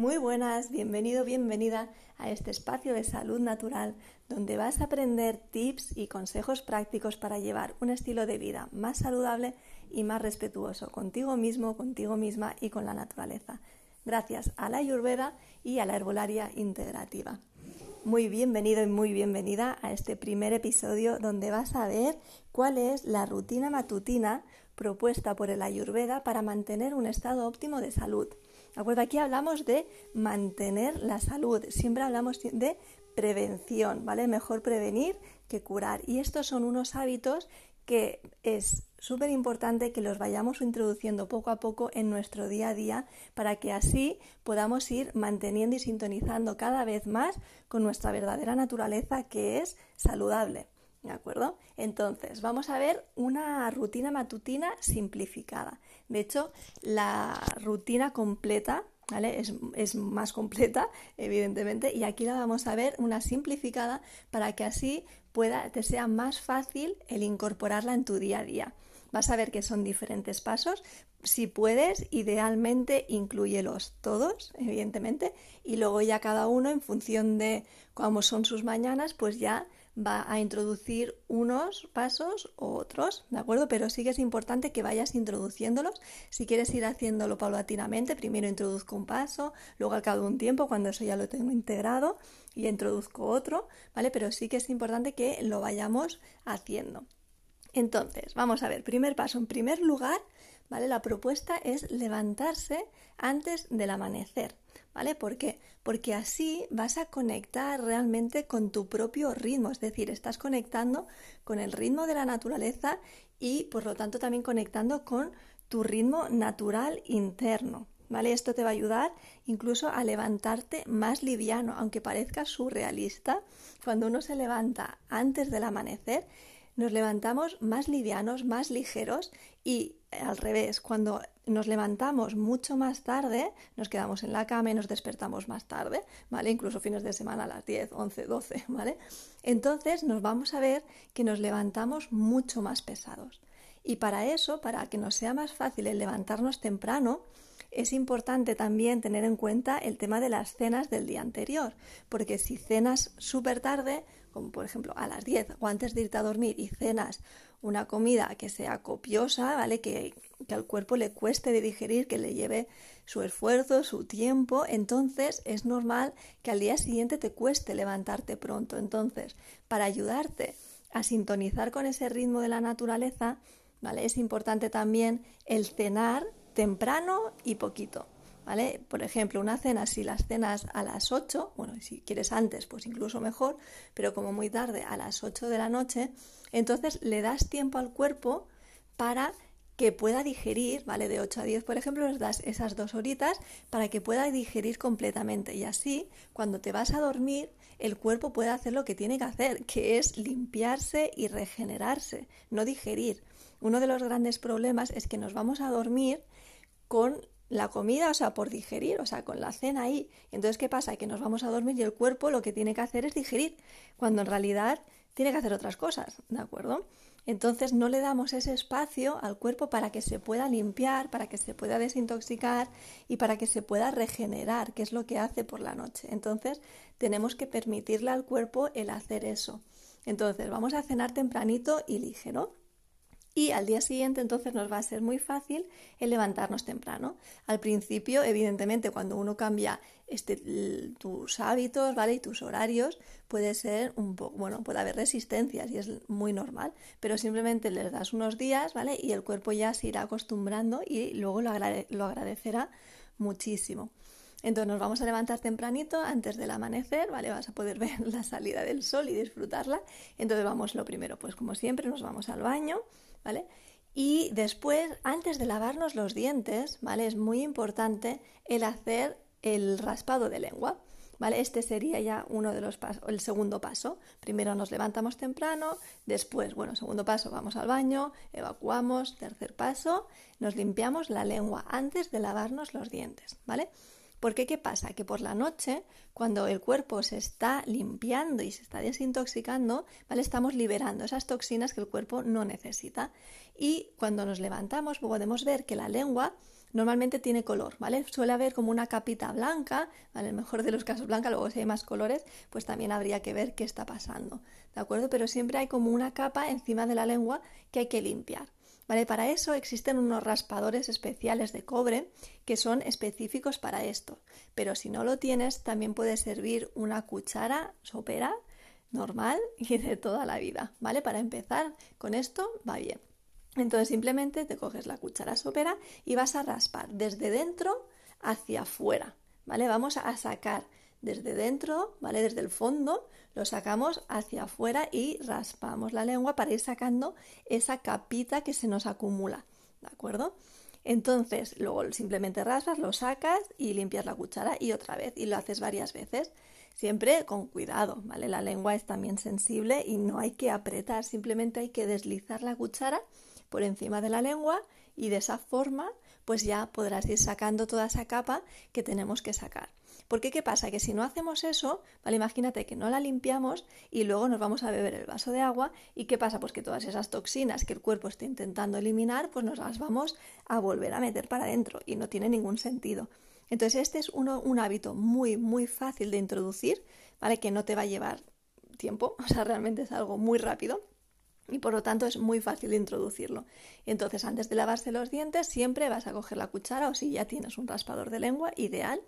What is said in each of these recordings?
Muy buenas, bienvenido, bienvenida a este espacio de salud natural donde vas a aprender tips y consejos prácticos para llevar un estilo de vida más saludable y más respetuoso contigo mismo, contigo misma y con la naturaleza, gracias a la ayurveda y a la herbolaria integrativa. Muy bienvenido y muy bienvenida a este primer episodio donde vas a ver cuál es la rutina matutina propuesta por el ayurveda para mantener un estado óptimo de salud. ¿De Aquí hablamos de mantener la salud, siempre hablamos de prevención, ¿vale? Mejor prevenir que curar. Y estos son unos hábitos que es súper importante que los vayamos introduciendo poco a poco en nuestro día a día para que así podamos ir manteniendo y sintonizando cada vez más con nuestra verdadera naturaleza que es saludable. ¿De acuerdo? Entonces, vamos a ver una rutina matutina simplificada. De hecho, la rutina completa ¿Vale? Es, es, más completa, evidentemente, y aquí la vamos a ver una simplificada para que así pueda, te sea más fácil el incorporarla en tu día a día. Vas a ver que son diferentes pasos. Si puedes, idealmente incluyelos todos, evidentemente, y luego ya cada uno, en función de cómo son sus mañanas, pues ya va a introducir unos pasos u otros, ¿de acuerdo? Pero sí que es importante que vayas introduciéndolos. Si quieres ir haciéndolo paulatinamente, primero introduzco un paso, luego al cabo de un tiempo, cuando eso ya lo tengo integrado, y introduzco otro, ¿vale? Pero sí que es importante que lo vayamos haciendo. Entonces, vamos a ver, primer paso. En primer lugar, La propuesta es levantarse antes del amanecer. ¿Vale? ¿Por qué? Porque así vas a conectar realmente con tu propio ritmo, es decir, estás conectando con el ritmo de la naturaleza y por lo tanto también conectando con tu ritmo natural interno. ¿Vale? Esto te va a ayudar incluso a levantarte más liviano, aunque parezca surrealista. Cuando uno se levanta antes del amanecer, nos levantamos más livianos, más ligeros y al revés, cuando nos levantamos mucho más tarde, nos quedamos en la cama y nos despertamos más tarde, ¿vale? Incluso fines de semana a las 10, 11, 12, ¿vale? Entonces nos vamos a ver que nos levantamos mucho más pesados. Y para eso, para que nos sea más fácil el levantarnos temprano, es importante también tener en cuenta el tema de las cenas del día anterior, porque si cenas súper tarde, como por ejemplo a las 10 o antes de irte a dormir y cenas una comida que sea copiosa, ¿vale? Que, que al cuerpo le cueste de digerir, que le lleve su esfuerzo, su tiempo, entonces es normal que al día siguiente te cueste levantarte pronto. Entonces, para ayudarte a sintonizar con ese ritmo de la naturaleza, ¿vale? Es importante también el cenar temprano y poquito. ¿Vale? Por ejemplo, una cena, si las cenas a las 8, bueno, si quieres antes, pues incluso mejor, pero como muy tarde, a las 8 de la noche, entonces le das tiempo al cuerpo para que pueda digerir, ¿vale? De 8 a 10, por ejemplo, das esas dos horitas para que pueda digerir completamente. Y así, cuando te vas a dormir, el cuerpo puede hacer lo que tiene que hacer, que es limpiarse y regenerarse, no digerir. Uno de los grandes problemas es que nos vamos a dormir con la comida, o sea, por digerir, o sea, con la cena ahí. Entonces, ¿qué pasa? Que nos vamos a dormir y el cuerpo lo que tiene que hacer es digerir, cuando en realidad tiene que hacer otras cosas, ¿de acuerdo? Entonces no le damos ese espacio al cuerpo para que se pueda limpiar, para que se pueda desintoxicar y para que se pueda regenerar, que es lo que hace por la noche. Entonces tenemos que permitirle al cuerpo el hacer eso. Entonces vamos a cenar tempranito y ligero y al día siguiente entonces nos va a ser muy fácil el levantarnos temprano. Al principio, evidentemente, cuando uno cambia este, tus hábitos, ¿vale? Y tus horarios, puede ser un poco, bueno, puede haber resistencias y es muy normal, pero simplemente les das unos días, ¿vale? Y el cuerpo ya se irá acostumbrando y luego lo, lo agradecerá muchísimo. Entonces nos vamos a levantar tempranito antes del amanecer, ¿vale? Vas a poder ver la salida del sol y disfrutarla. Entonces vamos lo primero, pues como siempre, nos vamos al baño, ¿vale? Y después, antes de lavarnos los dientes, ¿vale? Es muy importante el hacer el raspado de lengua. ¿Vale? Este sería ya uno de los pasos, el segundo paso. Primero nos levantamos temprano, después, bueno, segundo paso, vamos al baño, evacuamos, tercer paso, nos limpiamos la lengua antes de lavarnos los dientes, ¿vale? Porque ¿qué pasa? Que por la noche, cuando el cuerpo se está limpiando y se está desintoxicando, ¿vale? Estamos liberando esas toxinas que el cuerpo no necesita. Y cuando nos levantamos podemos ver que la lengua normalmente tiene color, ¿vale? Suele haber como una capita blanca, ¿vale? En el mejor de los casos blanca, luego si hay más colores, pues también habría que ver qué está pasando, ¿de acuerdo? Pero siempre hay como una capa encima de la lengua que hay que limpiar. ¿Vale? Para eso existen unos raspadores especiales de cobre que son específicos para esto. Pero si no lo tienes, también puede servir una cuchara sopera normal y de toda la vida. ¿Vale? Para empezar con esto va bien. Entonces simplemente te coges la cuchara sopera y vas a raspar desde dentro hacia afuera. ¿Vale? Vamos a sacar desde dentro, ¿vale? Desde el fondo, lo sacamos hacia afuera y raspamos la lengua para ir sacando esa capita que se nos acumula, ¿de acuerdo? Entonces, luego simplemente raspas, lo sacas y limpias la cuchara y otra vez, y lo haces varias veces. Siempre con cuidado, ¿vale? La lengua es también sensible y no hay que apretar, simplemente hay que deslizar la cuchara por encima de la lengua y de esa forma pues ya podrás ir sacando toda esa capa que tenemos que sacar. Porque qué pasa? Que si no hacemos eso, ¿vale? Imagínate que no la limpiamos y luego nos vamos a beber el vaso de agua y qué pasa? Pues que todas esas toxinas que el cuerpo está intentando eliminar, pues nos las vamos a volver a meter para adentro y no tiene ningún sentido. Entonces este es un hábito muy, muy fácil de introducir, ¿vale? Que no te va a llevar tiempo, o sea, realmente es algo muy rápido y por lo tanto es muy fácil de introducirlo. Entonces, antes de lavarse los dientes, siempre vas a coger la cuchara o si ya tienes un raspador de lengua, ideal,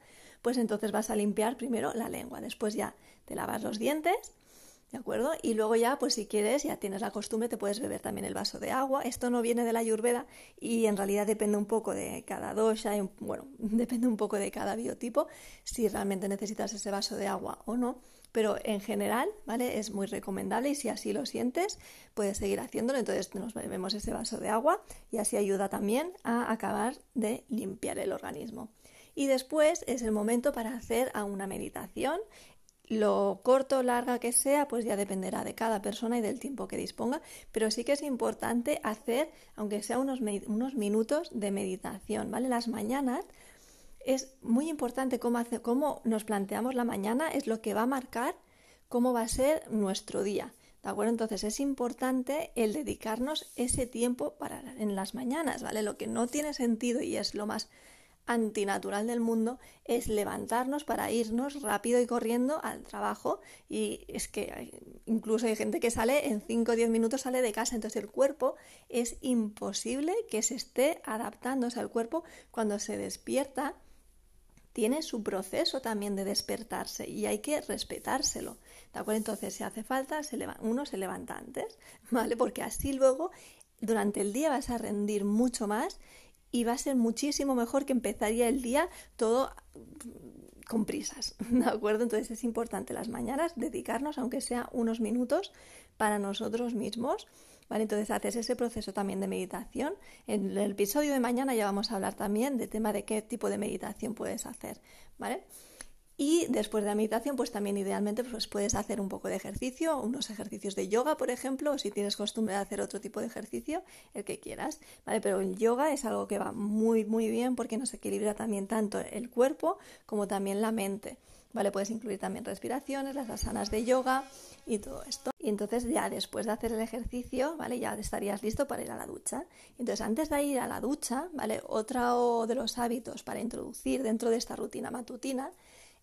pues entonces vas a limpiar primero la lengua, después ya te lavas los dientes, ¿de acuerdo? Y luego ya, pues si quieres, ya tienes la costumbre, te puedes beber también el vaso de agua. Esto no viene de la ayurveda y en realidad depende un poco de cada dosha, y, bueno, depende un poco de cada biotipo, si realmente necesitas ese vaso de agua o no. Pero en general, ¿vale? Es muy recomendable y si así lo sientes, puedes seguir haciéndolo. Entonces nos bebemos ese vaso de agua y así ayuda también a acabar de limpiar el organismo y después es el momento para hacer una meditación. Lo corto o larga que sea, pues ya dependerá de cada persona y del tiempo que disponga, pero sí que es importante hacer, aunque sea unos, unos minutos de meditación, ¿vale? Las mañanas es muy importante cómo, hace, cómo nos planteamos la mañana, es lo que va a marcar cómo va a ser nuestro día. ¿De acuerdo? Entonces es importante el dedicarnos ese tiempo para en las mañanas, ¿vale? Lo que no tiene sentido y es lo más antinatural del mundo es levantarnos para irnos rápido y corriendo al trabajo y es que incluso hay gente que sale en 5 o 10 minutos sale de casa, entonces el cuerpo es imposible que se esté adaptándose al cuerpo cuando se despierta tiene su proceso también de despertarse y hay que respetárselo. ¿De acuerdo? Entonces, si hace falta, se uno se levanta antes, ¿vale? Porque así luego durante el día vas a rendir mucho más y va a ser muchísimo mejor que empezaría el día todo con prisas, ¿de acuerdo? Entonces es importante las mañanas dedicarnos, aunque sea unos minutos, para nosotros mismos, ¿vale? Entonces haces ese proceso también de meditación. En el episodio de mañana ya vamos a hablar también de tema de qué tipo de meditación puedes hacer, ¿vale? Y después de la meditación, pues también idealmente pues puedes hacer un poco de ejercicio, unos ejercicios de yoga, por ejemplo, o si tienes costumbre de hacer otro tipo de ejercicio, el que quieras, ¿vale? Pero el yoga es algo que va muy, muy bien porque nos equilibra también tanto el cuerpo como también la mente, ¿vale? Puedes incluir también respiraciones, las asanas de yoga y todo esto. Y entonces ya después de hacer el ejercicio, ¿vale? Ya estarías listo para ir a la ducha. Entonces antes de ir a la ducha, ¿vale? Otro de los hábitos para introducir dentro de esta rutina matutina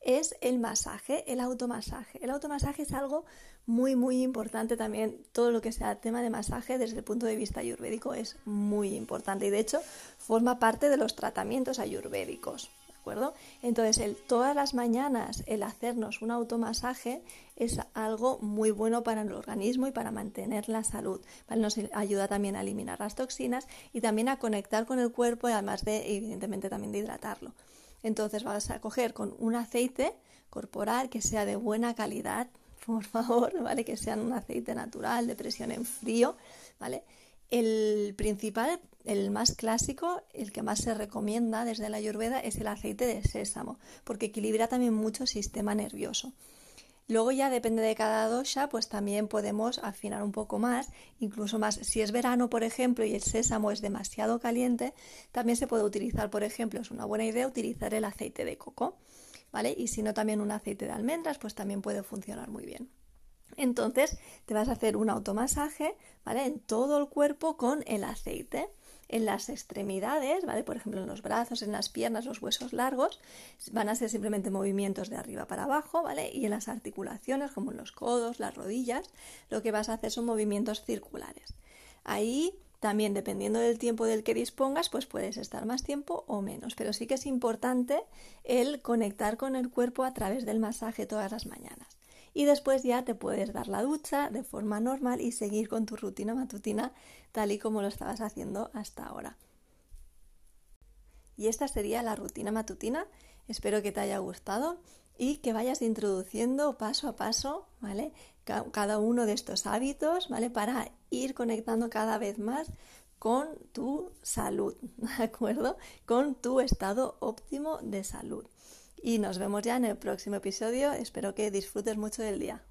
es el masaje, el automasaje. El automasaje es algo muy, muy importante también. Todo lo que sea tema de masaje desde el punto de vista ayurvédico es muy importante y de hecho forma parte de los tratamientos ayurvédicos. ¿De acuerdo? Entonces, el, todas las mañanas el hacernos un automasaje es algo muy bueno para el organismo y para mantener la salud. Nos ayuda también a eliminar las toxinas y también a conectar con el cuerpo y además de, evidentemente, también de hidratarlo. Entonces vas a coger con un aceite corporal que sea de buena calidad, por favor, ¿vale? Que sea un aceite natural de presión en frío, ¿vale? El principal, el más clásico, el que más se recomienda desde la Ayurveda es el aceite de sésamo, porque equilibra también mucho el sistema nervioso. Luego ya depende de cada dosha, pues también podemos afinar un poco más, incluso más. Si es verano, por ejemplo, y el sésamo es demasiado caliente, también se puede utilizar, por ejemplo, es una buena idea utilizar el aceite de coco, ¿vale? Y si no también un aceite de almendras, pues también puede funcionar muy bien. Entonces te vas a hacer un automasaje, ¿vale? En todo el cuerpo con el aceite en las extremidades, ¿vale? Por ejemplo, en los brazos, en las piernas, los huesos largos, van a ser simplemente movimientos de arriba para abajo, ¿vale? Y en las articulaciones, como en los codos, las rodillas, lo que vas a hacer son movimientos circulares. Ahí también, dependiendo del tiempo del que dispongas, pues puedes estar más tiempo o menos, pero sí que es importante el conectar con el cuerpo a través del masaje todas las mañanas y después ya te puedes dar la ducha de forma normal y seguir con tu rutina matutina tal y como lo estabas haciendo hasta ahora. Y esta sería la rutina matutina. Espero que te haya gustado y que vayas introduciendo paso a paso, ¿vale? Cada uno de estos hábitos, ¿vale? Para ir conectando cada vez más con tu salud, ¿de acuerdo? Con tu estado óptimo de salud y nos vemos ya en el próximo episodio. Espero que disfrutes mucho del día.